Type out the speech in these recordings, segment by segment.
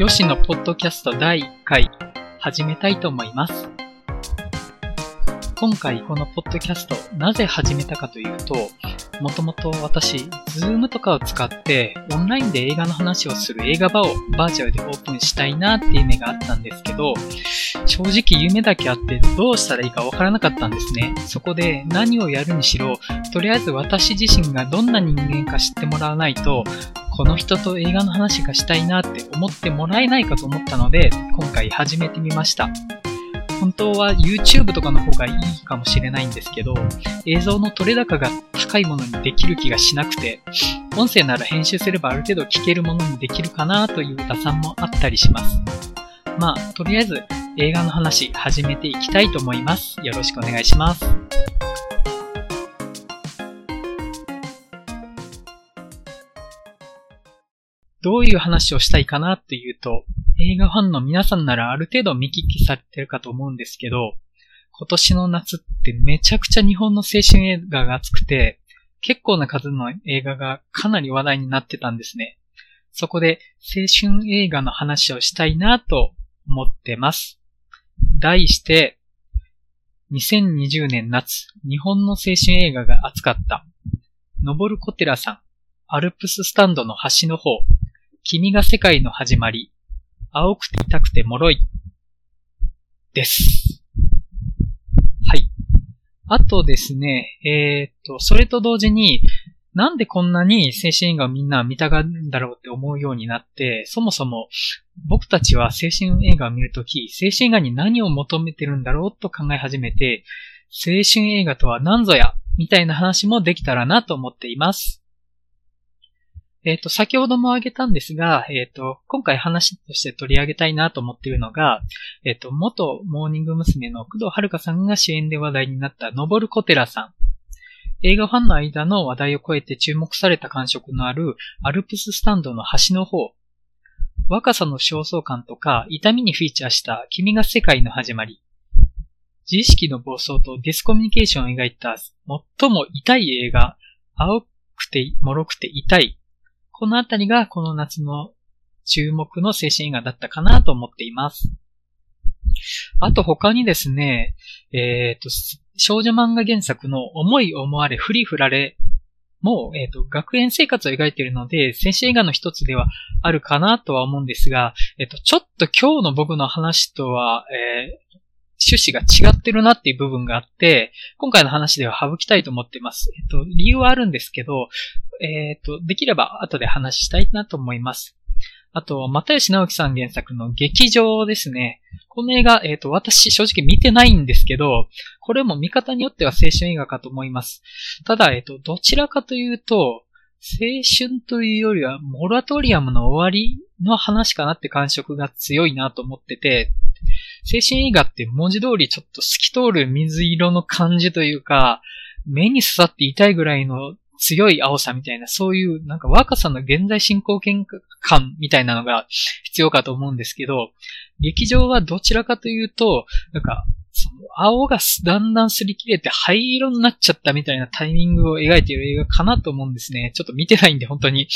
ヨシのポッドキャスト第1回始めたいと思います。今回このポッドキャストなぜ始めたかというと、もともと私、ズームとかを使ってオンラインで映画の話をする映画バーをバーチャルでオープンしたいなっていう夢があったんですけど、正直夢だけあってどうしたらいいかわからなかったんですね。そこで何をやるにしろ、とりあえず私自身がどんな人間か知ってもらわないと、この人と映画の話がしたいなって思ってもらえないかと思ったので、今回始めてみました。本当は YouTube とかの方がいいかもしれないんですけど、映像の撮れ高が高いものにできる気がしなくて、音声なら編集すればある程度聞けるものにできるかなという打算もあったりします。まあ、とりあえず映画の話始めていきたいと思います。よろしくお願いします。どういう話をしたいかなっていうと、映画ファンの皆さんならある程度見聞きされてるかと思うんですけど、今年の夏ってめちゃくちゃ日本の青春映画が熱くて、結構な数の映画がかなり話題になってたんですね。そこで青春映画の話をしたいなと思ってます。題して、2020年夏、日本の青春映画が熱かった。登る小寺さん、アルプススタンドの端の方、君が世界の始まり、青くて痛くて脆い。です。はい。あとですね、えー、っと、それと同時に、なんでこんなに青春映画をみんな見たがるんだろうって思うようになって、そもそも僕たちは青春映画を見るとき、青春映画に何を求めてるんだろうと考え始めて、青春映画とは何ぞや、みたいな話もできたらなと思っています。えっ、ー、と、先ほども挙げたんですが、えっ、ー、と、今回話として取り上げたいなと思っているのが、えっ、ー、と、元モーニング娘。の工藤遥さんが主演で話題になった登る小寺さん。映画ファンの間の話題を超えて注目された感触のあるアルプススタンドの端の方。若さの焦燥感とか痛みにフィーチャーした君が世界の始まり。自意識の暴走とディスコミュニケーションを描いた最も痛い映画、青くて脆くて痛いこのあたりがこの夏の注目の青春映画だったかなと思っています。あと他にですね、えっ、ー、と、少女漫画原作の思い思われ振り振られも、えっ、ー、と、学園生活を描いているので、青春映画の一つではあるかなとは思うんですが、えっ、ー、と、ちょっと今日の僕の話とは、え趣旨が違ってるなっていう部分があって、今回の話では省きたいと思っています。えっと、理由はあるんですけど、えっと、できれば後で話したいなと思います。あと、又吉直樹さん原作の劇場ですね。この映画、えっ、と、私正直見てないんですけど、これも見方によっては青春映画かと思います。ただ、えっ、と、どちらかというと、青春というよりは、モラトリアムの終わりの話かなって感触が強いなと思ってて、青春映画って文字通りちょっと透き通る水色の感じというか、目に刺さって痛いぐらいの強い青さみたいな、そういうなんか若さの現在進行形感みたいなのが必要かと思うんですけど、劇場はどちらかというと、なんか、その青がだんだん擦り切れて灰色になっちゃったみたいなタイミングを描いている映画かなと思うんですね。ちょっと見てないんで本当に、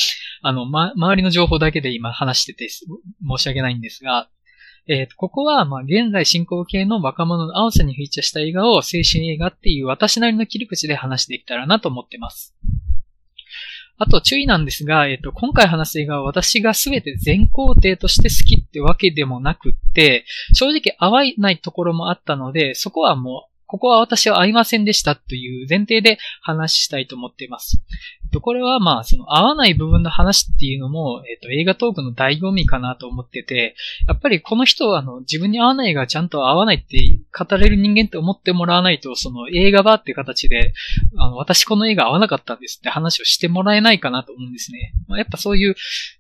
あの、ま、周りの情報だけで今話してて申し訳ないんですが、えー、ここは、まあ、現在進行形の若者の青さにフィーチャーした映画を青春映画っていう私なりの切り口で話していけたらなと思ってます。あと注意なんですが、えっ、ー、と、今回話す映画は私が全て全工程として好きってわけでもなくって、正直合わないところもあったので、そこはもうここは私は合いませんでしたという前提で話したいと思っています。これはまあ、その合わない部分の話っていうのも、えっと、映画トークの醍醐味かなと思ってて、やっぱりこの人はあの、自分に合わない映画ちゃんと合わないって語れる人間って思ってもらわないと、その映画場っていう形で、あの、私この映画合わなかったんですって話をしてもらえないかなと思うんですね。やっぱそういう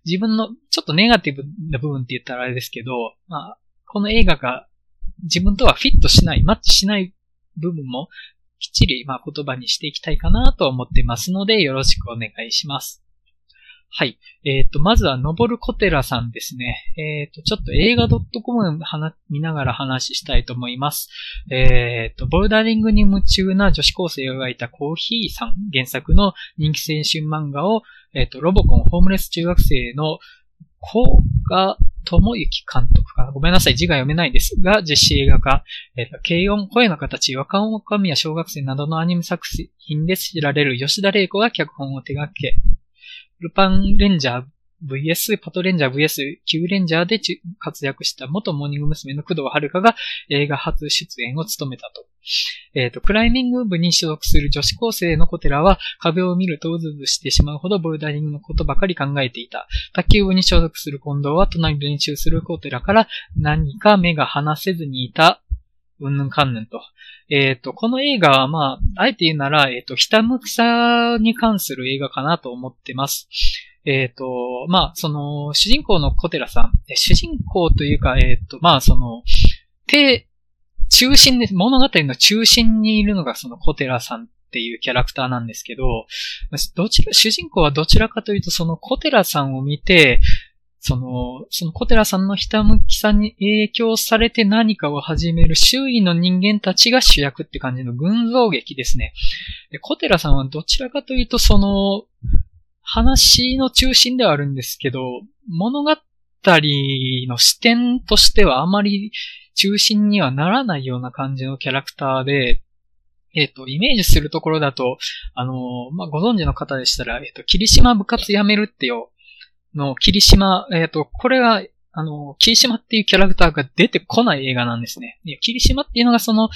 自分のちょっとネガティブな部分って言ったらあれですけど、まあ、この映画が自分とはフィットしない、マッチしない部分もきっちり、まあ、言葉にしていきたいかなと思ってますので、よろしくお願いします。はい。えっ、ー、と、まずは、のぼるこてらさんですね。えっ、ー、と、ちょっと映画 .com 見ながら話したいと思います。えっ、ー、と、ボルダリングに夢中な女子高生を描いたコーヒーさん原作の人気青春漫画を、えっ、と、ロボコンホームレス中学生の子が智之監督か。ごめんなさい、字が読めないですが、実施映画化。えっ、ー、と、軽音、声の形、若者神や小学生などのアニメ作品で知られる吉田玲子が脚本を手掛け、ルパンレンジャー VS、パトレンジャー VS、キューレンジャーで活躍した元モーニング娘。の工藤遥が映画初出演を務めたと。えっ、ー、と、クライミング部に所属する女子高生のコテラは壁を見るとうずうずしてしまうほどボルダリングのことばかり考えていた。卓球部に所属する近藤は隣で練習するコテラから何か目が離せずにいた。うんぬんかんぬんと。えっ、ー、と、この映画はまあ、あえて言うなら、えっ、ー、と、ひたむきさに関する映画かなと思ってます。えっ、ー、と、まあ、その、主人公の小寺さん、主人公というか、えっ、と、まあ、その、手、中心で、物語の中心にいるのがその小寺さんっていうキャラクターなんですけど、どちら、主人公はどちらかというと、その小寺さんを見て、その、その小寺さんのひたむきさに影響されて何かを始める周囲の人間たちが主役って感じの群像劇ですね。で小寺さんはどちらかというと、その、話の中心ではあるんですけど、物語の視点としてはあまり中心にはならないような感じのキャラクターで、えっ、ー、と、イメージするところだと、あの、まあ、ご存知の方でしたら、えっ、ー、と、霧島部活やめるってよ、の、霧島、えっ、と、これがあの、霧島っていうキャラクターが出てこない映画なんですね。霧島っていうのがその、青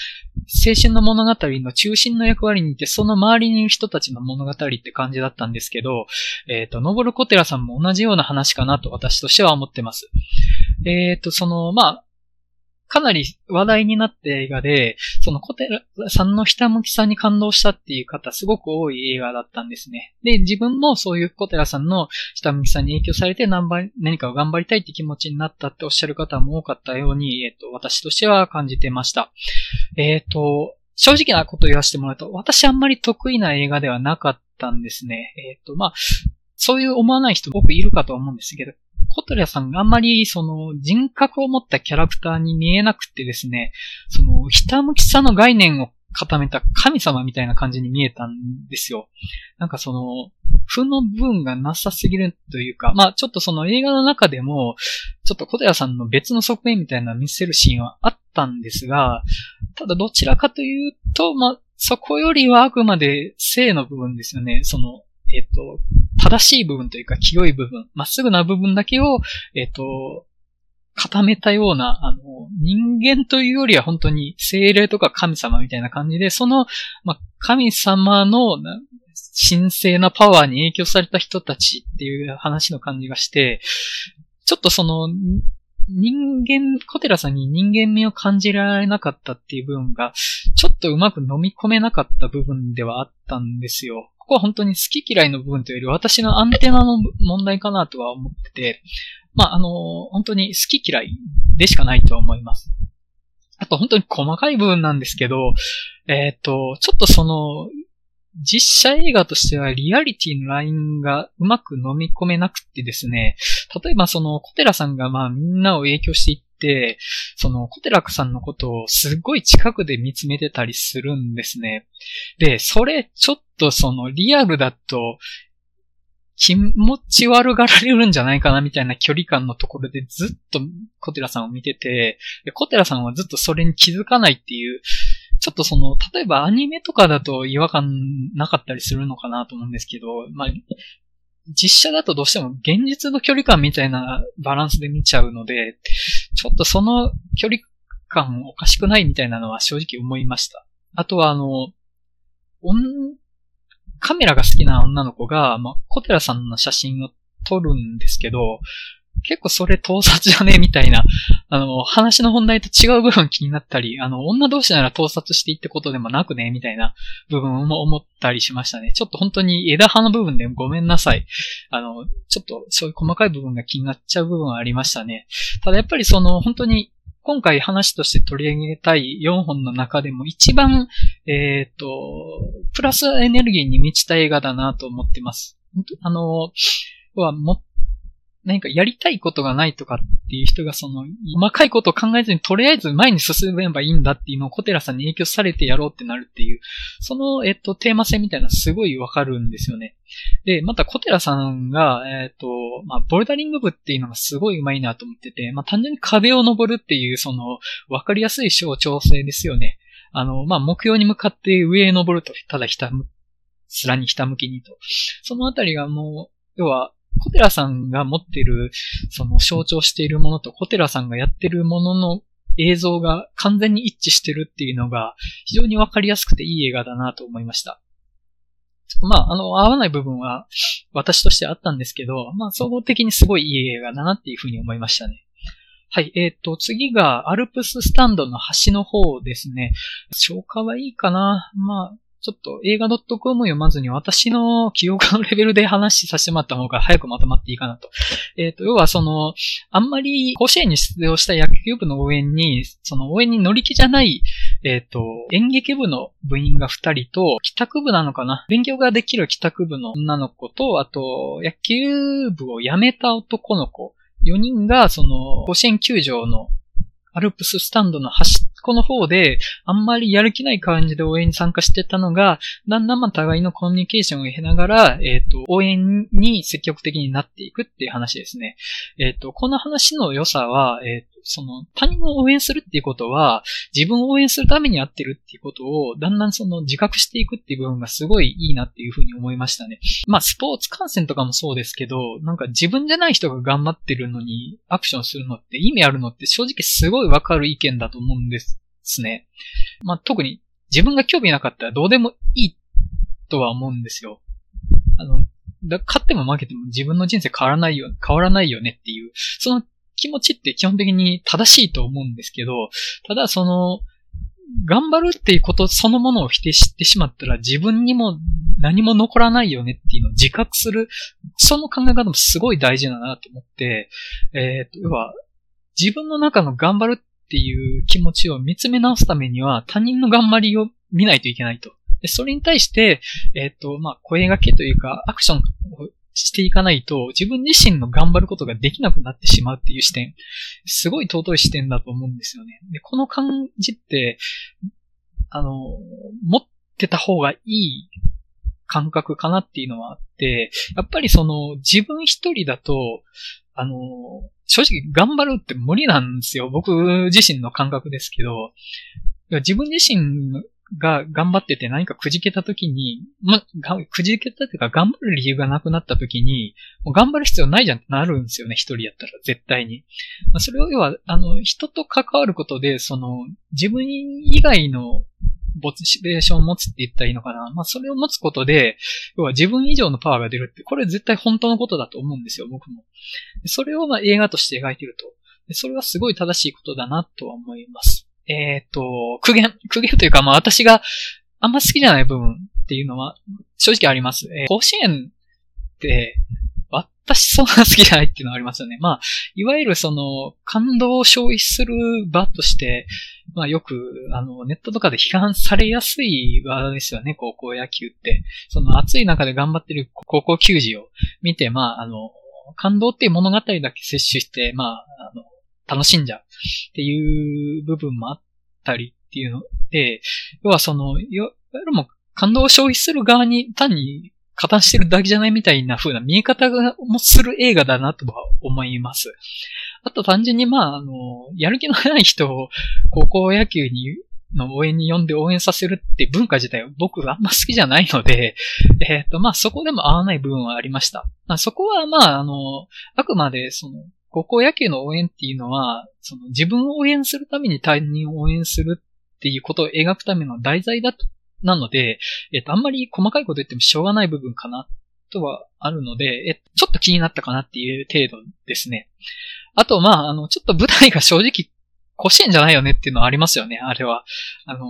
春の物語の中心の役割にいて、その周りにいる人たちの物語って感じだったんですけど、えっ、ー、と、ノボルコテラさんも同じような話かなと私としては思ってます。えっ、ー、と、その、まあ、かなり話題になった映画で、その小寺さんのひたむきさんに感動したっていう方すごく多い映画だったんですね。で、自分もそういう小寺さんのひたむきさんに影響されて何かを頑張りたいって気持ちになったっておっしゃる方も多かったように、えっ、ー、と、私としては感じてました。えっ、ー、と、正直なことを言わせてもらうと、私あんまり得意な映画ではなかったんですね。えっ、ー、と、まあ、そういう思わない人多くいるかと思うんですけど、コトリアさんがあんまりその人格を持ったキャラクターに見えなくてですね、そのひたむきさの概念を固めた神様みたいな感じに見えたんですよ。なんかその、負の部分がなさすぎるというか、まあちょっとその映画の中でも、ちょっと小寺さんの別の側面みたいな見せるシーンはあったんですが、ただどちらかというと、まあそこよりはあくまで性の部分ですよね。その、えっ、と、正しい部分というか清い部分、まっすぐな部分だけを、えっ、ー、と、固めたような、あの、人間というよりは本当に精霊とか神様みたいな感じで、その、まあ、神様の神聖なパワーに影響された人たちっていう話の感じがして、ちょっとその、人間、小寺さんに人間味を感じられなかったっていう部分が、ちょっとうまく飲み込めなかった部分ではあったんですよ。ここは本当に好き嫌いの部分というより私のアンテナの問題かなとは思ってて、まあ、あの、本当に好き嫌いでしかないとは思います。あと本当に細かい部分なんですけど、えっ、ー、と、ちょっとその、実写映画としてはリアリティのラインがうまく飲み込めなくてですね、例えばその、小寺さんがまあみんなを影響していって、その、小寺さんのことをすっごい近くで見つめてたりするんですね。で、それちょっとその、リアルだと、気持ち悪がられるんじゃないかなみたいな距離感のところでずっと小寺さんを見てて、小寺さんはずっとそれに気づかないっていう、ちょっとその、例えばアニメとかだと違和感なかったりするのかなと思うんですけど、まあ、実写だとどうしても現実の距離感みたいなバランスで見ちゃうので、ちょっとその距離感おかしくないみたいなのは正直思いました。あとはあの、カメラが好きな女の子が、まあ、小寺さんの写真を撮るんですけど、結構それ盗撮じゃね？みたいな、あの、話の本題と違う部分気になったり、あの、女同士なら盗撮していってことでもなくね？みたいな部分も思ったりしましたね。ちょっと本当に枝葉の部分でごめんなさい。あの、ちょっとそういう細かい部分が気になっちゃう部分はありましたね。ただやっぱりその、本当に今回話として取り上げたい4本の中でも一番、えっ、ー、と、プラスエネルギーに満ちた映画だなと思ってます。あの、はもっ、何かやりたいことがないとかっていう人がその、細かいことを考えずにとりあえず前に進めばいいんだっていうのを小寺さんに影響されてやろうってなるっていう、その、えっと、テーマ性みたいなすごいわかるんですよね。で、また小寺さんが、えっと、まあ、ボルダリング部っていうのがすごい上手いなと思ってて、まあ、単純に壁を登るっていう、その、わかりやすい象徴性ですよね。あの、まあ、目標に向かって上へ登ると、ただひたむ、すらにひたむきにと。そのあたりがもう、要は、小寺さんが持ってる、その象徴しているものと小寺さんがやってるものの映像が完全に一致してるっていうのが非常にわかりやすくていい映画だなと思いました。まあ、あの、合わない部分は私としてあったんですけど、まあ、総合的にすごいいい映画だなっていうふうに思いましたね。はい、えっ、ー、と、次がアルプススタンドの端の方ですね。消化はいいかなまあ、ちょっと映画 .com を読まずに私の記憶のレベルで話しさせてもらった方が早くまとまっていいかなと。えっ、ー、と、要はその、あんまり甲子園に出場した野球部の応援に、その応援に乗り気じゃない、えっ、ー、と、演劇部の部員が二人と、帰宅部なのかな？勉強ができる帰宅部の女の子と、あと、野球部を辞めた男の子、4人が、その、甲子園球場のアルプススタンドの端っこの方で、あんまりやる気ない感じで応援に参加してたのが、だんだんま互いのコミュニケーションを経ながら、えっ、ー、と、応援に積極的になっていくっていう話ですね。えっ、ー、と、この話の良さは、えっ、ー、と、その、他人を応援するっていうことは、自分を応援するためにやってるっていうことを、だんだんその自覚していくっていう部分がすごいいいなっていうふうに思いましたね。まあ、スポーツ観戦とかもそうですけど、なんか自分じゃない人が頑張ってるのにアクションするのって意味あるのって正直すごいわかる意見だと思うんですね。まあ、特に自分が興味なかったらどうでもいいとは思うんですよ。あの、だ勝っても負けても自分の人生変わらないよ、変わらないよねっていう、その気持ちって基本的に正しいと思うんですけど、ただその、頑張るっていうことそのものを否定してしまったら自分にも何も残らないよねっていうのを自覚する、その考え方もすごい大事だなと思って、えっ、ー、と、要は、自分の中の頑張るっていう気持ちを見つめ直すためには他人の頑張りを見ないといけないと。でそれに対して、えっ、ー、と、まあ、声掛けというか、アクションをしていかないと、自分自身の頑張ることができなくなってしまうっていう視点、すごい尊い視点だと思うんですよね。で、この感じって、あの、持ってた方がいい感覚かなっていうのはあって、やっぱりその、自分一人だと、あの、正直頑張るって無理なんですよ。僕自身の感覚ですけど、自分自身が頑張ってて何かくじけた時に、ま、くじけたっていうか頑張る理由がなくなった時に、もう頑張る必要ないじゃんってなるんですよね、一人やったら、絶対に。まあ、それを要は、あの、人と関わることで、その、自分以外のモチベーションを持つって言ったらいいのかな。まあ、それを持つことで、要は自分以上のパワーが出るって、これ絶対本当のことだと思うんですよ、僕も。それをま映画として描いてると。それはすごい正しいことだなとは思います。えっ、ー、と、苦言、苦言というか、まあ私があんま好きじゃない部分っていうのは正直あります。えー、甲子園って、私そんな好きじゃないっていうのはありますよね。まあ、いわゆるその、感動を消費する場として、まあよく、あの、ネットとかで批判されやすい場ですよね、高校野球って。その暑い中で頑張ってる高校球児を見て、まあ、あの、感動っていう物語だけ摂取して、まあ、あの、楽しんじゃうっていう部分もあったりっていうので、要はその、いわゆるも感動を消費する側に単に加担してるだけじゃないみたいな風な見え方がもする映画だなとは思います。あと単純にまあ、あの、やる気のない人を高校野球にの応援に呼んで応援させるって文化自体は僕あんま好きじゃないので、えっ、ー、と、まあそこでも合わない部分はありました。まあ、そこはまあ、あの、あくまでその、高校野球の応援っていうのは、その自分を応援するために他人を応援するっていうことを描くための題材だと、なので、えっと、あんまり細かいこと言ってもしょうがない部分かな、とはあるので、えちょっと気になったかなっていう程度ですね。あと、まあ、あの、ちょっと舞台が正直、甲子園じゃないよねっていうのはありますよね、あれは。あの、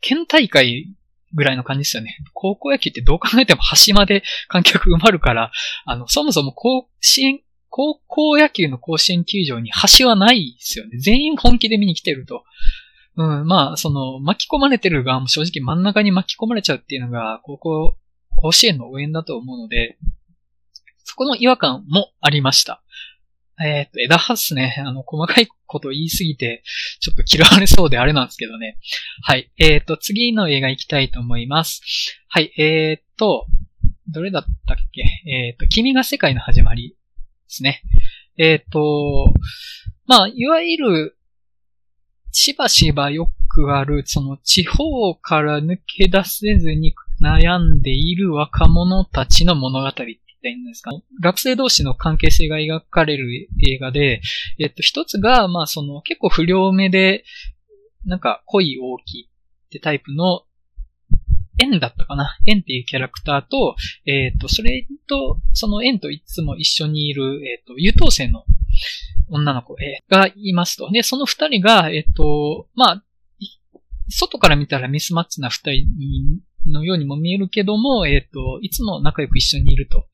県大会ぐらいの感じですよね。高校野球ってどう考えても端まで観客埋まるから、あの、そもそも甲子園高校野球の甲子園球場に橋はないですよね。全員本気で見に来てると。うん、まあ、その、巻き込まれてる側も正直真ん中に巻き込まれちゃうっていうのが、高校、甲子園の応援だと思うので、そこの違和感もありました。えっ、と、枝葉っすね。あの、細かいこと言いすぎて、ちょっと嫌われそうであれなんですけどね。はい。えっ、と、次の映画行きたいと思います。はい。えっ、と、どれだったっけ？えっ、と、君が世界の始まりですね。えっ、と、まあ、いわゆる、しばしばよくある、その地方から抜け出せずに悩んでいる若者たちの物語って言ったらいいんですか？学生同士の関係性が描かれる映画で、えっと、一つが、まあその結構不良目で、なんか恋大きいってタイプのエンだったかなエンっていうキャラクターと、えっ、ー、と、それと、そのエンといつも一緒にいる、えっ、ー、と、優等生の女の子、がいますと。で、その二人が、えっ、と、まあ、外から見たらミスマッチな二人のようにも見えるけども、えっ、と、いつも仲良く一緒にいると。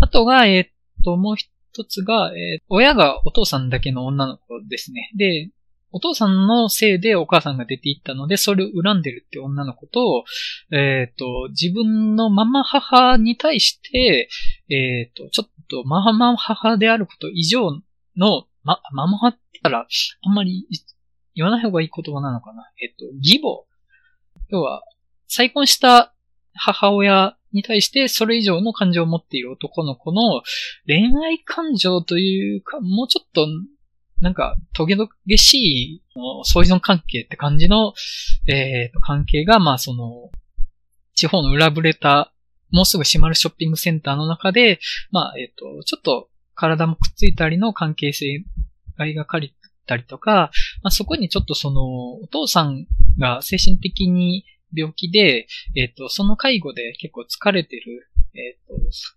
あとが、えっ、と、もう一つが、え親がお父さんだけの女の子ですね。で、お父さんのせいでお母さんが出て行ったので、それを恨んでるって女の子と、えっ、ー、と、自分のママ母に対して、えっ、ー、と、ちょっとママ母であること以上の、ま、ママ母って言ったら、あんまり言わない方がいい言葉なのかな。えっ、ー、と、義母。要は、再婚した母親に対してそれ以上の感情を持っている男の子の恋愛感情というか、もうちょっとなんか、トゲトゲしい、相依存関係って感じの、えー、関係が、まあその、地方の裏ぶれた、もうすぐ閉まるショッピングセンターの中で、まあ、えっ、ー、と、ちょっと体もくっついたりの関係性が描かれたりとか、まあ、そこにちょっとその、お父さんが精神的に病気で、えっ、ー、と、その介護で結構疲れてる、えっ、ー、と、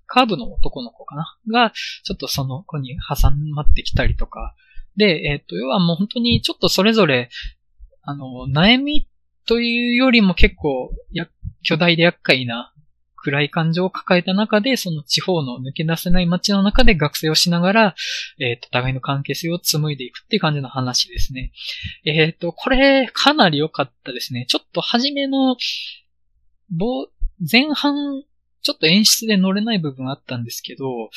カーブの男の子かな？が、ちょっとその子に挟まってきたりとか、で、えっ、ー、と、要はもう本当にちょっとそれぞれ、あの、悩みというよりも結構、や、巨大で厄介な暗い感情を抱えた中で、その地方の抜け出せない街の中で学生をしながら、えっ、ー、と、互いの関係性を紡いでいくっていう感じの話ですね。えっ、ー、と、これ、かなり良かったですね。ちょっと初めの、前半、ちょっと演出で乗れない部分あったんですけど、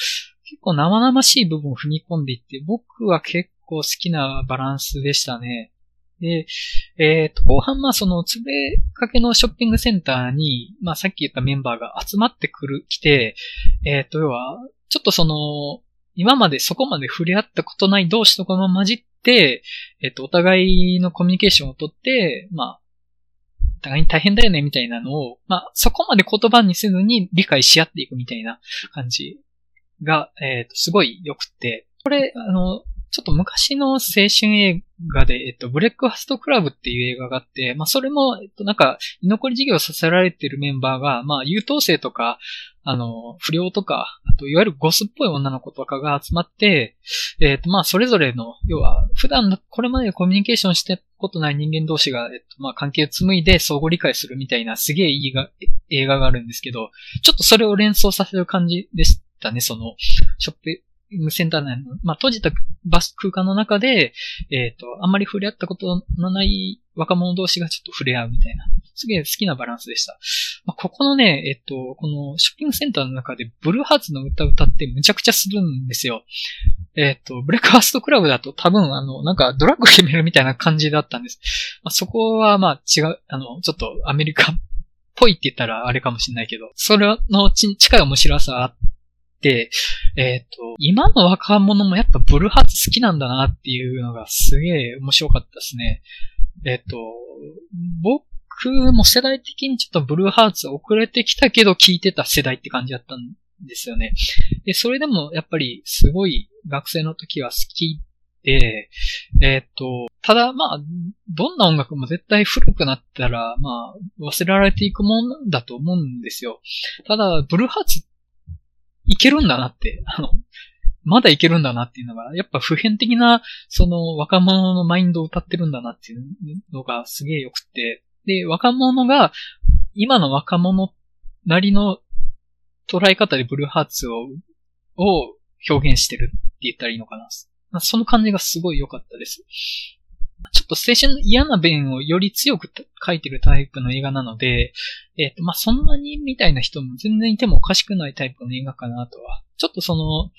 結構生々しい部分を踏み込んでいって、僕は結構好きなバランスでしたね。で、えっ、ー、と、後半、まあ、その、潰れかけのショッピングセンターに、まあ、さっき言ったメンバーが集まってくる、来て、えっ、ー、と、要は、ちょっとその、今までそこまで触れ合ったことない同士とかも混じって、えっ、ー、と、お互いのコミュニケーションをとって、まあ、お互いに大変だよね、みたいなのを、まあ、そこまで言葉にせずに理解し合っていくみたいな感じが、えっ、と、すごい良くて、これ、あの、ちょっと昔の青春映画で、えっと、ブレックファストクラブっていう映画があって、まあ、それも、えっと、なんか、居残り事業させられてるメンバーが、まあ、優等生とか、あの、不良とか、あと、いわゆるゴスっぽい女の子とかが集まって、えっと、まあ、それぞれの、要は、普段、これまでコミュニケーションしてことない人間同士が、えっと、まあ、関係を紡いで相互理解するみたいな、すげえいいが映画があるんですけど、ちょっとそれを連想させる感じでしたね、その、ショップ、センター内の、まあ、閉じたバス空間の中で、えっ、ー、と、あんまり触れ合ったことのない若者同士がちょっと触れ合うみたいな、すげえ好きなバランスでした。まあ、ここのね、えっ、ー、と、このショッピングセンターの中でブルーハーツの歌歌ってむちゃくちゃするんですよ。えっ、ー、と、ブレックファーストクラブだと多分あの、なんかドラッグ決めるみたいな感じだったんです。まあ、そこはまあ違う、あの、ちょっとアメリカっぽいって言ったらあれかもしれないけど、それの近い面白さあって、えっ、ー、と、今の若者もやっぱブルーハーツ好きなんだなっていうのがすげえ面白かったですね。えっ、ー、と、僕も世代的にちょっとブルーハーツ遅れてきたけど聞いてた世代って感じだったんですよね。で、それでもやっぱりすごい学生の時は好きで、えっ、ー、と、ただまあ、どんな音楽も絶対古くなったら、まあ、忘れられていくもんだと思うんですよ。ただ、ブルーハーツっていけるんだなって、あの、まだいけるんだなっていうのが、やっぱ普遍的な、その若者のマインドを歌ってるんだなっていうのがすげえ良くて、で、若者が、今の若者なりの捉え方でブルーハーツを、を表現してるって言ったらいいのかな。その感じがすごい良かったです。ちょっと青春の嫌な弁をより強く書いてるタイプの映画なので、えっ、ー、と、まあ、そんなにみたいな人も全然いてもおかしくないタイプの映画かなとは。ちょっとその、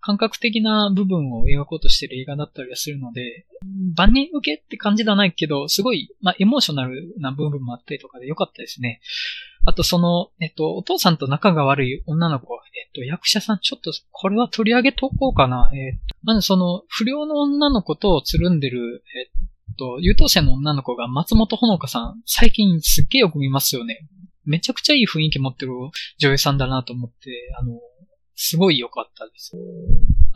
感覚的な部分を描こうとしてる映画だったりはするので、万人受けって感じではないけど、すごい、まあ、エモーショナルな部分もあったりとかで良かったですね。あとその、えっと、お父さんと仲が悪い女の子、えっと、役者さん、ちょっと、これは取り上げとこうかな。えっと、まずその、不良の女の子とつるんでる、えっと、優等生の女の子が松本穂香さん、最近すっげえよく見ますよね。めちゃくちゃいい雰囲気持ってる女優さんだなと思って、あの、すごい良かったです。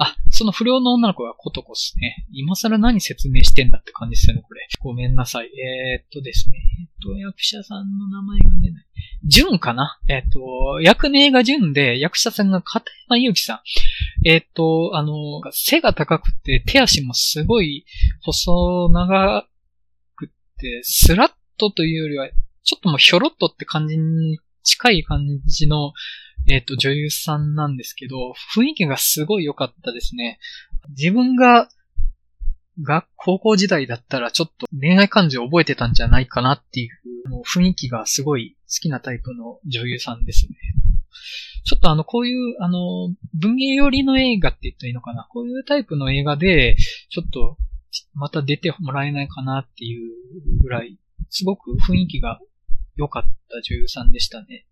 あ、その不良の女の子がコトコスね。今更何説明してんだって感じですよね、これ。ごめんなさい。えー、っとですね。えっと、役者さんの名前が出ない。ジュンかな？えっと、役名がジュンで、役者さんが片山祐希さん。えっと、あの、背が高くて、手足もすごい細長くて、スラッとというよりは、ちょっともうひょろっとって感じに近い感じのえっ、ー、と、女優さんなんですけど、雰囲気がすごい良かったですね。自分が、が、高校時代だったらちょっと恋愛感情を覚えてたんじゃないかなっていう、もう雰囲気がすごい好きなタイプの女優さんですね。ちょっとあの、こういう、あの、文芸寄りの映画って言ったらいいのかな？こういうタイプの映画で、ちょっと、また出てもらえないかなっていうぐらい、すごく雰囲気が良かった女優さんでしたね。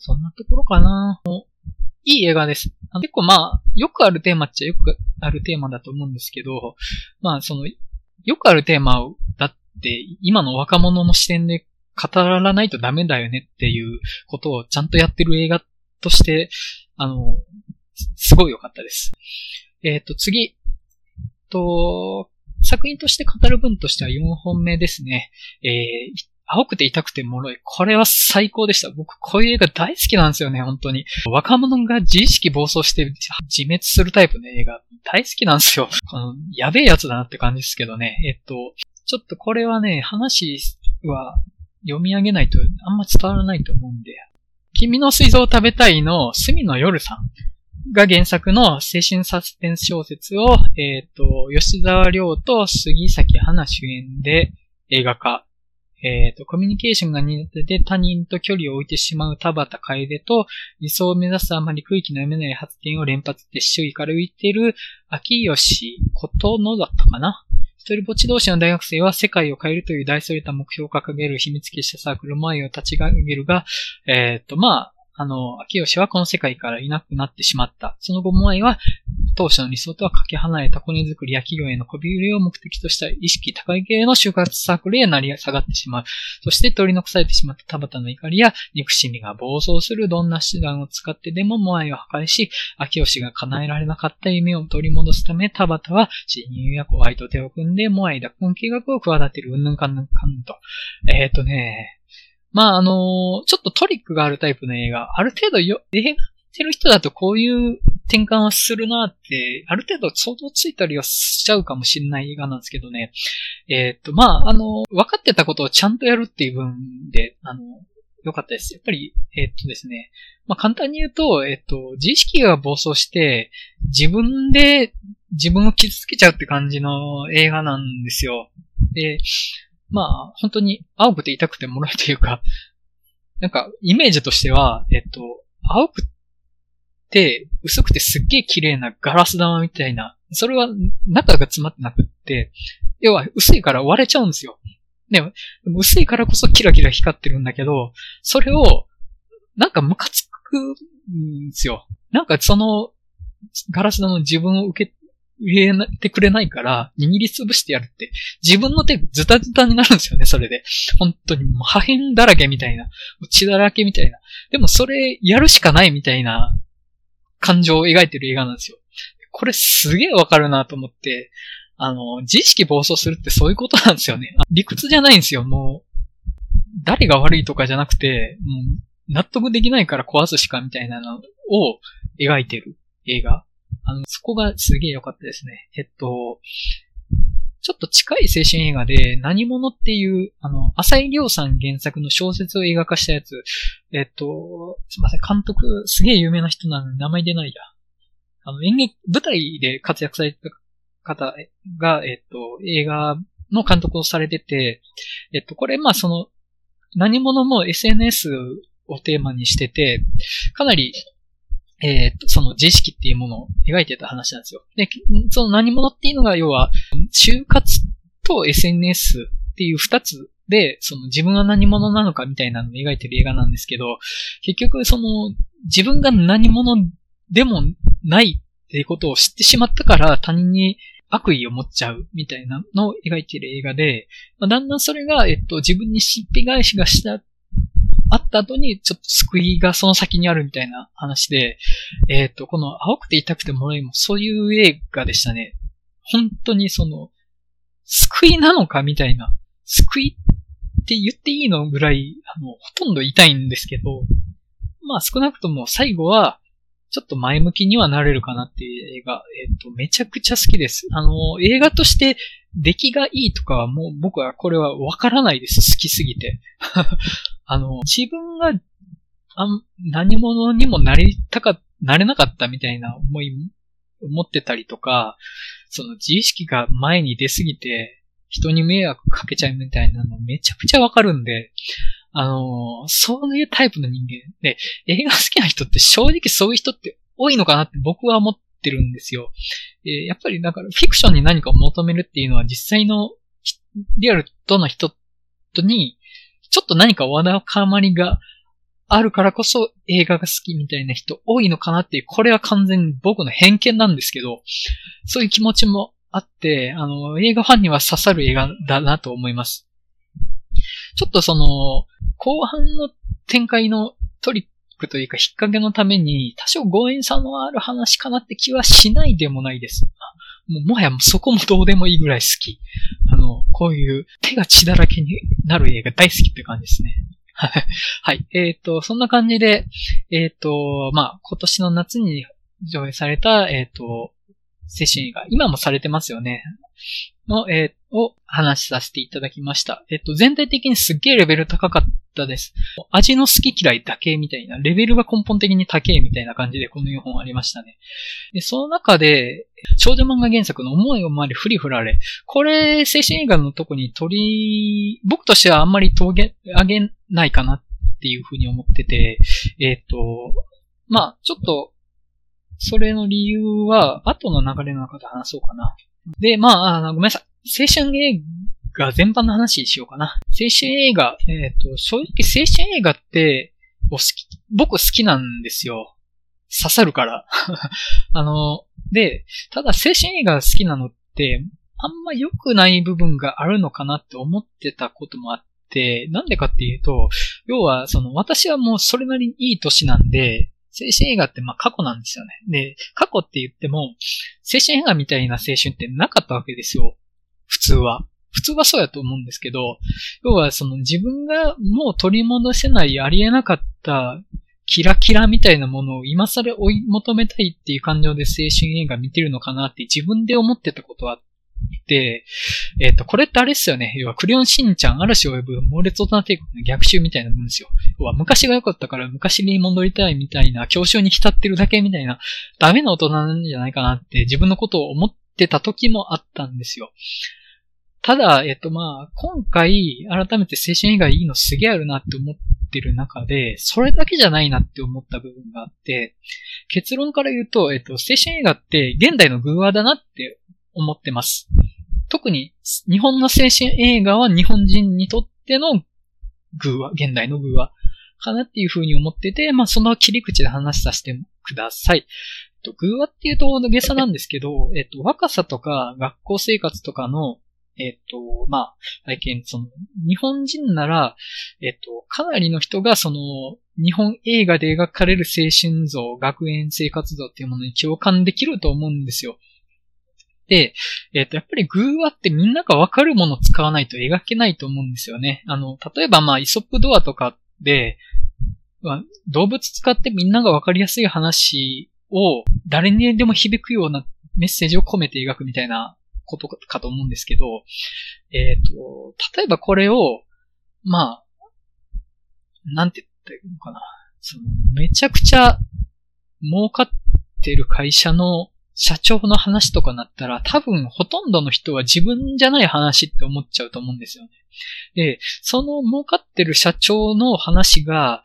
そんなところかな。いい映画です。結構まあ、よくあるテーマっちゃよくあるテーマだと思うんですけど、まあその、よくあるテーマだって、今の若者の視点で語らないとダメだよねっていうことをちゃんとやってる映画として、あの、すごい良かったです。えっ、ー、と、次。と、作品として語る分としては4本目ですね。えー、青くて痛くて脆い。これは最高でした。僕、こういう映画大好きなんですよね、本当に。若者が自意識暴走して自滅するタイプの映画、大好きなんですよ。この、やべえやつだなって感じですけどね。えっと、ちょっとこれはね、話は読み上げないとあんま伝わらないと思うんで。君の水蔵を食べたいの、隅の夜さんが原作の青春サスペンス小説を、えっ、と、吉沢亮と杉咲花主演で映画化えっ、ー、と、コミュニケーションが苦手で他人と距離を置いてしまう田畑楓と、理想を目指すあまり空気の読めない発言を連発して周囲から浮いている秋吉ことのだったかな。一人ぼっち同士の大学生は世界を変えるという大それた目標を掲げる秘密結社サークル前を立ち上げるが、えっ、ー、と、まあ、あの、秋吉はこの世界からいなくなってしまった。その後、モアイは当初の理想とはかけ離れたコネ作りや企業へのこび売りを目的とした意識高い系の就活サークルへなり下がってしまう。そして取り残されてしまった田畑の怒りや憎しみが暴走するどんな手段を使ってでもモアイを破壊し、秋吉が叶えられなかった夢を取り戻すため田畑は親友や後輩と手を組んでモアイ奪還計画を企てるうんぬんかんぬんかんと。えっ、ー、とね、まあ、あのー、ちょっとトリックがあるタイプの映画、ある程度よ、映画見てる人だとこういう転換はするなって、ある程度想像ついたりはしちゃうかもしれない映画なんですけどね。えっ、と、まあ、あの、分かってたことをちゃんとやるっていう分で、あの、良かったです。やっぱり、えっ、とですね。まあ、簡単に言うと、えっ、と、自意識が暴走して、自分で自分を傷つけちゃうって感じの映画なんですよ。で、まあ、本当に青くて痛くてもらいというか、なんか、イメージとしては、えっと、青くて、薄くてすっげえ綺麗なガラス玉みたいな、それは中が詰まってなくって、要は薄いから割れちゃうんですよ。でも、薄いからこそキラキラ光ってるんだけど、それを、なんかムカつくんですよ。なんかその、ガラス玉の自分を受け入れてくれないから、握りつぶしてやるって、自分の手ズタズタになるんですよね、それで。本当にもう破片だらけみたいな、血だらけみたいな。でもそれやるしかないみたいな感情を描いてる映画なんですよ。これすげえわかるなと思って、あの、自意識暴走するってそういうことなんですよね。理屈じゃないんですよ、もう。誰が悪いとかじゃなくて、もう納得できないから壊すしかみたいなのを描いてる映画。あの、そこがすげえ良かったですね。えっと、ちょっと近い青春映画で、何者っていう、あの、浅井亮さん原作の小説を映画化したやつ。えっと、すいません、監督、すげえ有名な人なのに名前出ないや。あの、演劇、舞台で活躍された方が、えっと、映画の監督をされてて、えっと、これ、まあ、その、何者も SNS をテーマにしてて、かなりえっ、と、その自意識っていうものを描いてた話なんですよ。で、その何者っていうのが、要は、就活と SNS っていう二つで、その自分は何者なのかみたいなのを描いてる映画なんですけど、結局その自分が何者でもないっていうことを知ってしまったから他人に悪意を持っちゃうみたいなのを描いてる映画で、だんだんそれが、えっと、自分にしっぺ返しがした、あった後に、ちょっと救いがその先にあるみたいな話で、えっと、この青くて痛くてもらいもそういう映画でしたね。本当にその、救いなのかみたいな、救いって言っていいのぐらい、あの、ほとんど痛いんですけど、まあ少なくとも最後は、ちょっと前向きにはなれるかなっていう映画、えっ、と、めちゃくちゃ好きです。あの、映画として出来がいいとかはもう僕はこれはわからないです。好きすぎて。あの、自分が、あん何者にもなりたか、なれなかったみたいな思い、思ってたりとか、その自意識が前に出すぎて、人に迷惑かけちゃうみたいなのめちゃくちゃわかるんで、あの、そういうタイプの人間で、映画好きな人って正直そういう人って多いのかなって僕は思ってるんですよ。え、やっぱりだからフィクションに何かを求めるっていうのは実際のリアルとの人とに、ちょっと何かわだかまりがあるからこそ映画が好きみたいな人多いのかなっていう、これは完全に僕の偏見なんですけど、そういう気持ちもあって、あの、映画ファンには刺さる映画だなと思います。ちょっとその、後半の展開のトリックというか引っ掛けのために、多少強引さのある話かなって気はしないでもないです。もうもはやそこもどうでもいいぐらい好き。こういう手が血だらけになる映画大好きって感じですね。はい。えっ、ー、と、そんな感じで、えっ、ー、と、まあ、今年の夏に上映された、えっ、ー、と、青春映画、今もされてますよね。の、えー、を話しさせていただきました。えっと、全体的にすっげえレベル高かったです。味の好き嫌いだけみたいな、レベルが根本的に高いみたいな感じでこの4本ありましたね。で、その中で、少女漫画原作の思いをまり振り振られ、これ、青春映画のとこに取り、僕としてはあんまり峠げ、あげないかなっていうふうに思ってて、えっと、まあ、ちょっと、それの理由は、後の流れの中で話そうかな。で、まあ、あごめんなさい。青春映画全般の話しようかな。青春映画、えっ、ー、と、正直青春映画って、お好き、僕好きなんですよ。刺さるから。あの、で、ただ青春映画好きなのって、あんま良くない部分があるのかなって思ってたこともあって、なんでかっていうと、要は、その、私はもうそれなりにいい年なんで、青春映画ってまあ過去なんですよね。で、過去って言っても、青春映画みたいな青春ってなかったわけですよ。普通は。普通はそうやと思うんですけど、要はその自分がもう取り戻せないありえなかったキラキラみたいなものを今更追い求めたいっていう感情で青春映画見てるのかなって自分で思ってたことはあって、えっ、ー、と、これってあれですよね。要は、クレヨンしんちゃん、嵐を呼ぶ猛烈大人帝国の逆襲みたいなもんですよ。要は、昔が良かったから昔に戻りたいみたいな、教習に浸ってるだけみたいな、ダメな大人なんじゃないかなって自分のことを思ってた時もあったんですよ。ただ、えっとまあ、今回、改めて青春映画いいのすげえあるなって思ってる中で、それだけじゃないなって思った部分があって、結論から言うと、えっと、青春映画って現代の偶話だなって思ってます。特に日本の青春映画は日本人にとっての偶話、現代の偶話かなっていうふうに思ってて、まあその切り口で話させてください。と偶話っていうと大げさなんですけど、えっと、若さとか学校生活とかの、えっと、まあ、体験、その、日本人なら、えっと、かなりの人がその、日本映画で描かれる青春像、学園生活像っていうものに共感できると思うんですよ。で、えっ、と、やっぱり偶話ってみんながわかるものを使わないと描けないと思うんですよね。あの、例えばまあ、イソップドアとかで、まあ、動物使ってみんながわかりやすい話を誰にでも響くようなメッセージを込めて描くみたいなことかと思うんですけど、えっ、ー、と、例えばこれを、まあ、なんて言ったらいいのかな。その、めちゃくちゃ儲かってる会社の社長の話とかなったら、多分ほとんどの人は自分じゃない話って思っちゃうと思うんですよね。で、その儲かってる社長の話が、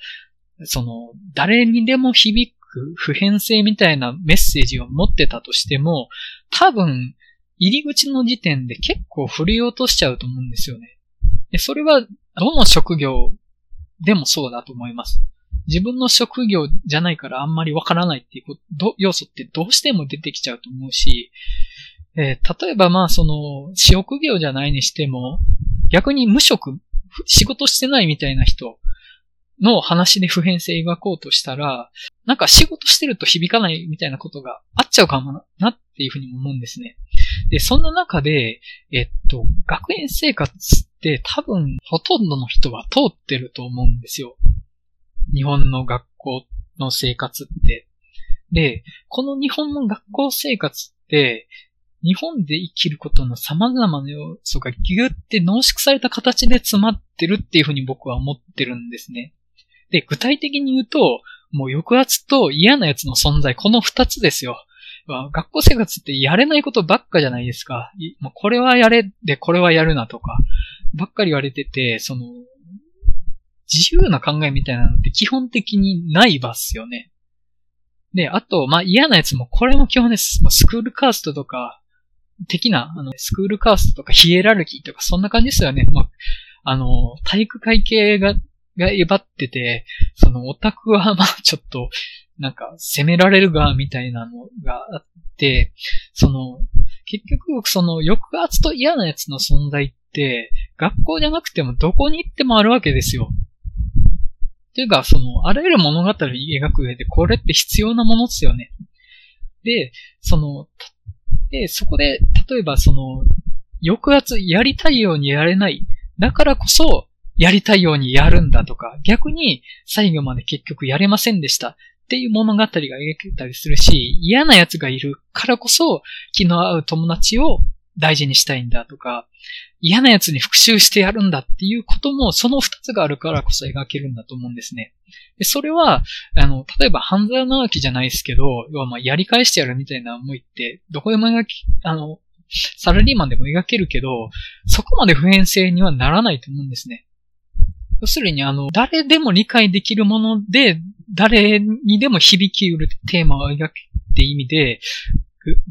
その、誰にでも響普遍性みたいなメッセージを持ってたとしても、多分、入り口の時点で結構振り落としちゃうと思うんですよね。でそれは、どの職業でもそうだと思います。自分の職業じゃないからあんまりわからないっていうこと要素ってどうしても出てきちゃうと思うし、えー、例えばまあその、職業じゃないにしても、逆に無職、仕事してないみたいな人の話で普遍性描こうとしたら、なんか仕事してると響かないみたいなことがあっちゃうかもなっていうふうに思うんですね。で、そんな中で、えっと、学園生活って多分ほとんどの人は通ってると思うんですよ。日本の学校の生活って。で、この日本の学校生活って、日本で生きることの様々な要素がギュって濃縮された形で詰まってるっていうふうに僕は思ってるんですね。で、具体的に言うと、もう抑圧と嫌なやつの存在、この二つですよ。学校生活ってやれないことばっかじゃないですか。これはやれで、これはやるなとか、ばっかり言われてて、その、自由な考えみたいなのって基本的にないばっすよね。で、あと、まあ、嫌なやつも、これも基本です。まあ、スクールカーストとか、的な、あの、スクールカーストとかヒエラルキーとか、そんな感じですよね。まあ、あの、体育会系が、がえばってて、そのオタクは まあちょっと、なんか責められるが、みたいなのがあって、その、結局、その抑圧と嫌なやつの存在って、学校じゃなくてもどこに行ってもあるわけですよ。っていうか、その、あらゆる物語を描く上で、これって必要なものですよね。で、その、で、そこで、例えばその、抑圧やりたいようにやれない。だからこそ、やりたいようにやるんだとか、逆に最後まで結局やれませんでしたっていう物語が描けたりするし、嫌な奴がいるからこそ気の合う友達を大事にしたいんだとか、嫌な奴に復讐してやるんだっていうことも、その二つがあるからこそ描けるんだと思うんですね。でそれは、あの、例えば、半沢直樹じゃないですけど、要はまあ、やり返してやるみたいな思いって、どこでも描き、あの、サラリーマンでも描けるけど、そこまで普遍性にはならないと思うんですね。要するに、あの、誰でも理解できるもので、誰にでも響きうるテーマを描くって意味で、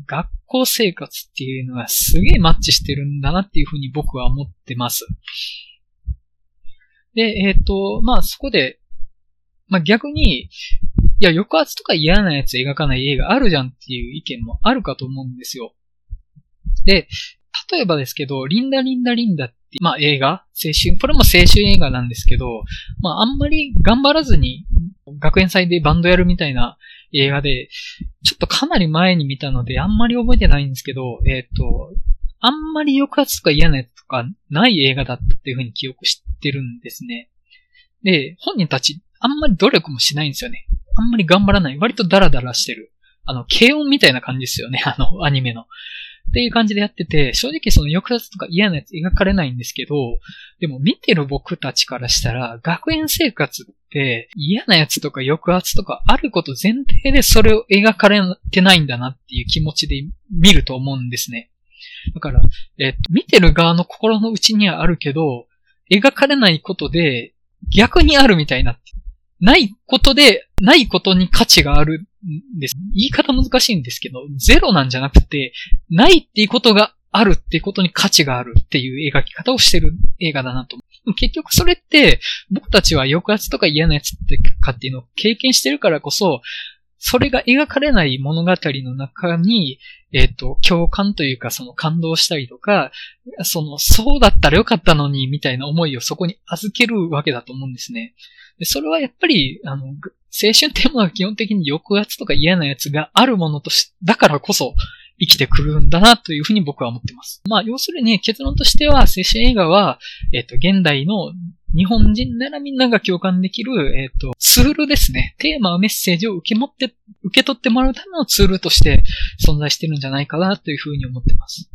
学校生活っていうのはすげえマッチしてるんだなっていうふうに僕は思ってます。で、えっ、ー、と、まあそこで、まあ逆に、いや、抑圧とか嫌なやつ描かない映画あるじゃんっていう意見もあるかと思うんですよ。で、例えばですけど、リンダリンダリンダって、まあ映画？青春、これも青春映画なんですけど、まああんまり頑張らずに学園祭でバンドやるみたいな映画で、ちょっとかなり前に見たのであんまり覚えてないんですけど、えっ、ー、と、あんまり抑圧とか嫌なやつとかない映画だったっていうふうに記憶してるんですね。で、本人たちあんまり努力もしないんですよね。あんまり頑張らない。割とダラダラしてる。あの、軽音みたいな感じですよね。あの、アニメの。っていう感じでやってて、正直その抑圧とか嫌なやつ描かれないんですけど、でも見てる僕たちからしたら、学園生活って嫌なやつとか抑圧とかあること前提でそれを描かれてないんだなっていう気持ちで見ると思うんですね。だから、えっと、見てる側の心の内にはあるけど、描かれないことで逆にあるみたいな。ないことで、ないことに価値があるです。言い方難しいんですけど、ゼロなんじゃなくて、ないっていうことがあるっていうことに価値があるっていう描き方をしてる映画だなと。結局それって、僕たちは抑圧とか嫌なやつってかっていうのを経験してるからこそ、それが描かれない物語の中に、えっ、ー、と、共感というか、その感動したりとか、その、そうだったらよかったのに、みたいな思いをそこに預けるわけだと思うんですね。でそれはやっぱり、あの、青春っていうものは基本的に抑圧とか嫌なやつがあるものとし、だからこそ生きてくるんだなというふうに僕は思ってます。まあ、要するに結論としては、青春映画は、えっ、ー、と、現代の日本人ならみんなが共感できる、えっ、ー、と、ツールですね。テーマ、メッセージを受け持って、受け取ってもらうためのツールとして存在してるんじゃないかなというふうに思ってます。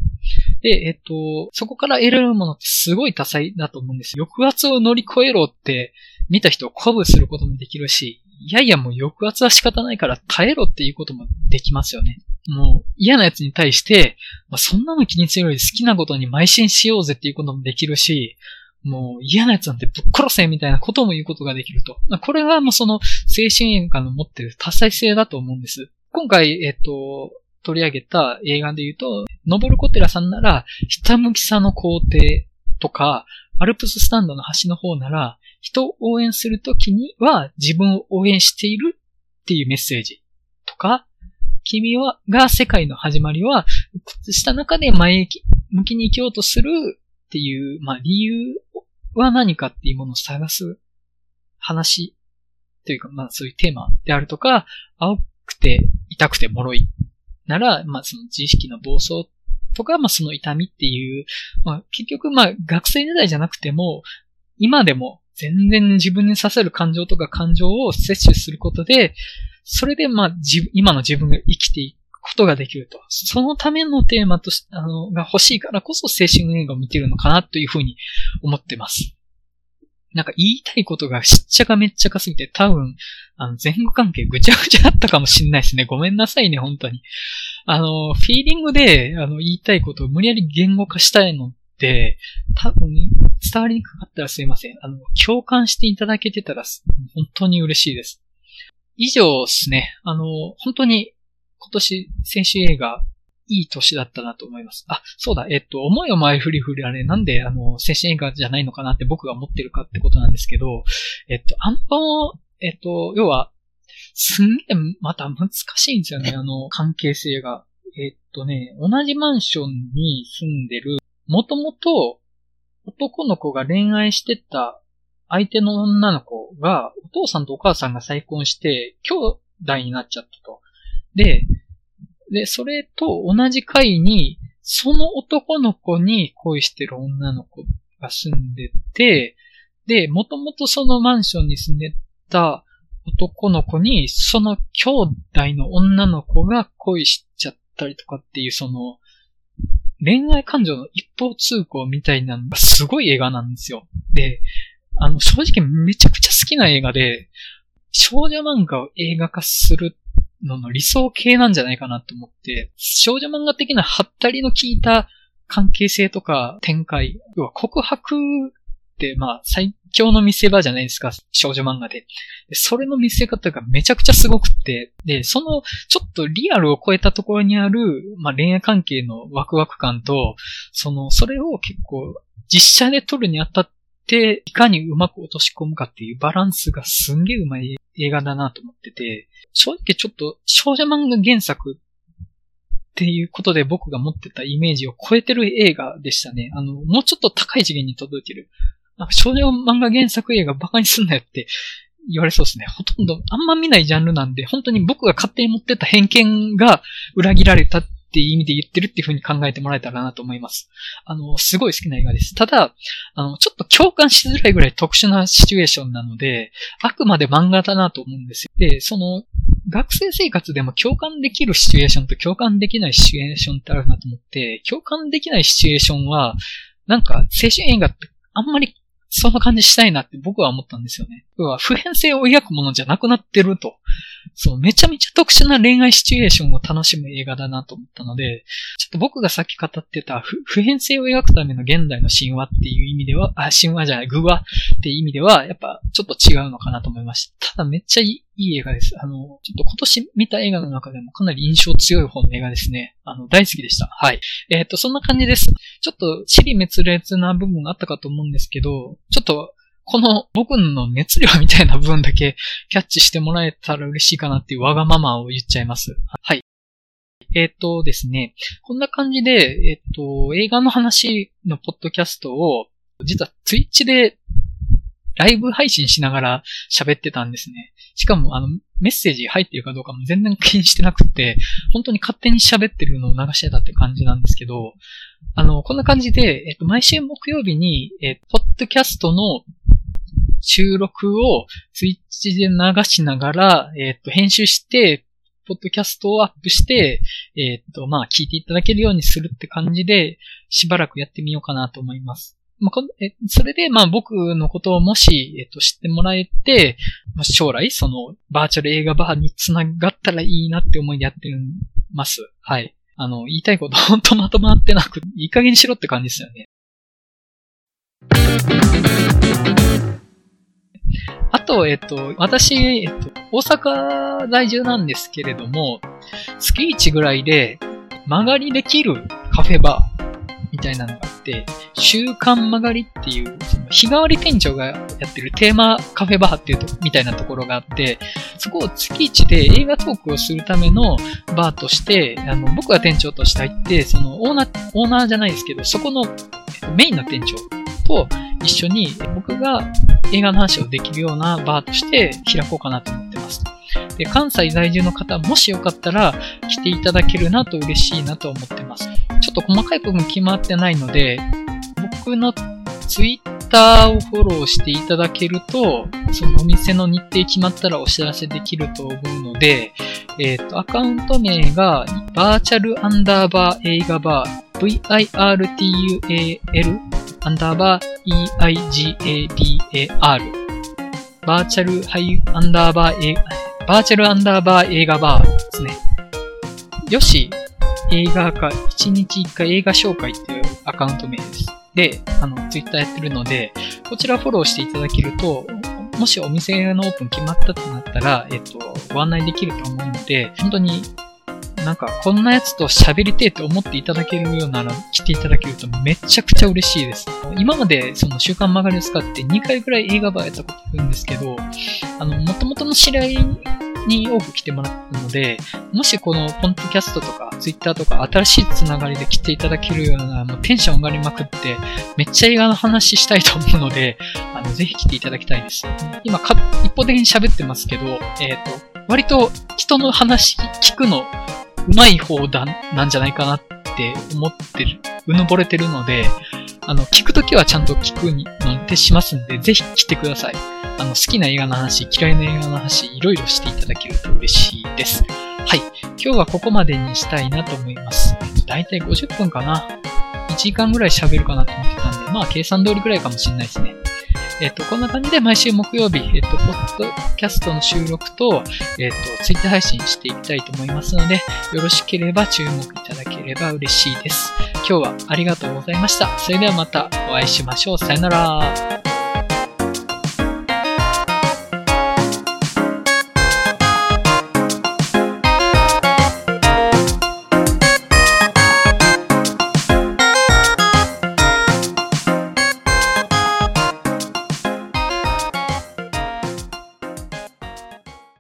で、えっ、ー、と、そこから得られるものってすごい多彩だと思うんです。抑圧を乗り越えろって見た人を鼓舞することもできるし、いやいやもう抑圧は仕方ないから耐えろっていうこともできますよね。もう嫌なやつに対して、まあ、そんなの気にするより好きなことに邁進しようぜっていうこともできるし、もう嫌なやつなんてぶっ殺せみたいなことも言うことができると。これがもうその青春映画の持ってる多彩性だと思うんです。今回、えっと、取り上げた映画で言うと、ノボルコテラさんなら、ひたむきさの皇帝とか、アルプススタンドの端の方なら、人を応援するときには自分を応援しているっていうメッセージとか、君は、が世界の始まりは、した中で前向きに生きようとするっていう、まあ理由は何かっていうものを探す話というか、まあそういうテーマであるとか、青くて痛くて脆いなら、まあその自意識の暴走とか、まあその痛みっていう、まあ結局まあ学生時代じゃなくても、今でも全然自分に刺さる感情とか感情を摂取することで、それでまあ今の自分が生きていくことができると。そのためのテーマとして、あの、が欲しいからこそ青春映画を見てるのかなというふうに思ってます。なんか言いたいことがしっちゃかめっちゃかすぎて、多分、あの、前後関係ぐちゃぐちゃだったかもしんないですね。ごめんなさいね、本当に。あの、フィーリングで、あの、言いたいことを無理やり言語化したいのって、多分、伝わりにくかったらすいません。あの、共感していただけてたら、本当に嬉しいです。以上ですね。あの、本当に、今年、先週映画、いい年だったなと思います。あ、そうだ、えっと、思いを前振り振りあれ、なんで、あの、青春映画じゃないのかなって僕が思ってるかってことなんですけど、えっと、アンパンをえっと、要は、すんげえ、また難しいんですよね、あの、関係性が。えっとね、同じマンションに住んでる、もともと、男の子が恋愛してた相手の女の子が、お父さんとお母さんが再婚して、兄弟になっちゃったと。で、で、それと同じ階に、その男の子に恋してる女の子が住んでて、で、もともとそのマンションに住んでた男の子に、その兄弟の女の子が恋しちゃったりとかっていう、その、恋愛感情の一方通行みたいなのがすごい映画なんですよ。で、あの、正直めちゃくちゃ好きな映画で、少女漫画を映画化するのの理想系なんじゃないかなと思って、少女漫画的なハったりの効いた関係性とか展開、要は告白って、まあ、最強の見せ場じゃないですか、少女漫画で。それの見せ方がめちゃくちゃすごくって、で、その、ちょっとリアルを超えたところにある、まあ、恋愛関係のワクワク感と、その、それを結構、実写で撮るにあたってて、いかにうまく落とし込むかっていうバランスがすんげえうまい映画だなと思ってて、正直ちょっと少女漫画原作っていうことで僕が持ってたイメージを超えてる映画でしたね。あの、もうちょっと高い次元に届いてる。なんか少女漫画原作映画バカにすんなよって言われそうですね。ほとんどあんま見ないジャンルなんで、本当に僕が勝手に持ってた偏見が裏切られたっっていう意味で言ってるっていう風に考えてもらえたらなと思います。あの、すごい好きな映画です。ただ、あの、ちょっと共感しづらいぐらい特殊なシチュエーションなので、あくまで漫画だなと思うんですよ。で、その、学生生活でも共感できるシチュエーションと共感できないシチュエーションってあるなと思って、共感できないシチュエーションは、なんか、青春映画ってあんまりそんな感じしたいなって僕は思ったんですよね。要は普遍性を描くものじゃなくなってると。そう、めちゃめちゃ特殊な恋愛シチュエーションを楽しむ映画だなと思ったので、ちょっと僕がさっき語ってた普遍性を描くための現代の神話っていう意味では、あ、神話じゃない、偶話っていう意味では、やっぱちょっと違うのかなと思いました。ただめっちゃいいいい映画です。あの、ちょっと今年見た映画の中でもかなり印象強い方の映画ですね。あの、大好きでした。はい。えっ、ー、と、そんな感じです。ちょっと、チリ滅裂な部分があったかと思うんですけど、ちょっと、この僕の熱量みたいな部分だけキャッチしてもらえたら嬉しいかなっていうわがままを言っちゃいます。はい。えっ、ー、とですね、こんな感じで、えっ、ー、と、映画の話のポッドキャストを、実はツイッチでライブ配信しながら喋ってたんですね。しかも、あの、メッセージ入ってるかどうかも全然気にしてなくて、本当に勝手に喋ってるのを流してたって感じなんですけど、あの、こんな感じで、えっと、毎週木曜日に、えっと、ポッドキャストの収録をツイッチで流しながら、えっと、編集して、ポッドキャストをアップして、えっと、まあ、聞いていただけるようにするって感じで、しばらくやってみようかなと思います。まあ、えそれで、まあ僕のことをもし、えっと、知ってもらえて、まあ、将来、その、バーチャル映画バーにつながったらいいなって思いでやってます。はい。あの、言いたいことほんとまとまってなく、いい加減にしろって感じですよね。あと、えっと、私、えっと、大阪在住なんですけれども、月1ぐらいで曲がりできるカフェバーみたいなのが、週刊曲がりっていう、その日替わり店長がやってるテーマカフェバーっていうと、みたいなところがあって、そこを月1で映画トークをするためのバーとして、あの、僕が店長として入って、そのオーナー、オーナーじゃないですけど、そこのメインの店長と一緒に僕が映画の話をできるようなバーとして開こうかなと思ってます。で、関西在住の方、もしよかったら来ていただけるなと嬉しいなと思ってます。ちょっと細かい部分決まってないので、僕のツイッターをフォローしていただけると、そのお店の日程決まったらお知らせできると思うので、えっ、ー、と、アカウント名が、バーチャルアンダーバー映画バー、virtual アンダーバー eigabar バーチャルハイアンダーバーバーチャルアンダーバー映画バーですね。よし、映画化、1日1回映画紹介っていうアカウント名です。で、あの、ツイッターやってるので、こちらフォローしていただけると、もしお店のオープン決まったとなったら、えっと、ご案内できると思うので、本当になんか、こんなやつと喋りてえって思っていただけるようなら来ていただけるとめちゃくちゃ嬉しいです。今までその週刊曲がりを使って2回くらい映画バーやったことあるんですけど、あの、元々の知り合いに多く来てもらったので、もしこのポンドキャストとかツイッターとか新しいつながりで来ていただけるような、もうテンション上がりまくって、めっちゃ映画の話したいと思うので、あの、ぜひ来ていただきたいです。今か、一方的に喋ってますけど、えっ、ー、と、割と人の話聞くのうまい方だ、なんじゃないかなって思ってる、うぬぼれてるので、あの、聞くときはちゃんと聞くに、の手しますんで、ぜひ来てください。あの、好きな映画の話、嫌いな映画の話、いろいろしていただけると嬉しいです。はい。今日はここまでにしたいなと思います。だいたい50分かな。1時間ぐらい喋るかなと思ってたんで、まあ、計算通りぐらいかもしれないですね。えっ、と、こんな感じで毎週木曜日、えっ、と、ポッドキャストの収録と、えっ、と、ツイッター配信していきたいと思いますので、よろしければ注目いただければ嬉しいです。今日はありがとうございました。それではまたお会いしましょう。さよなら。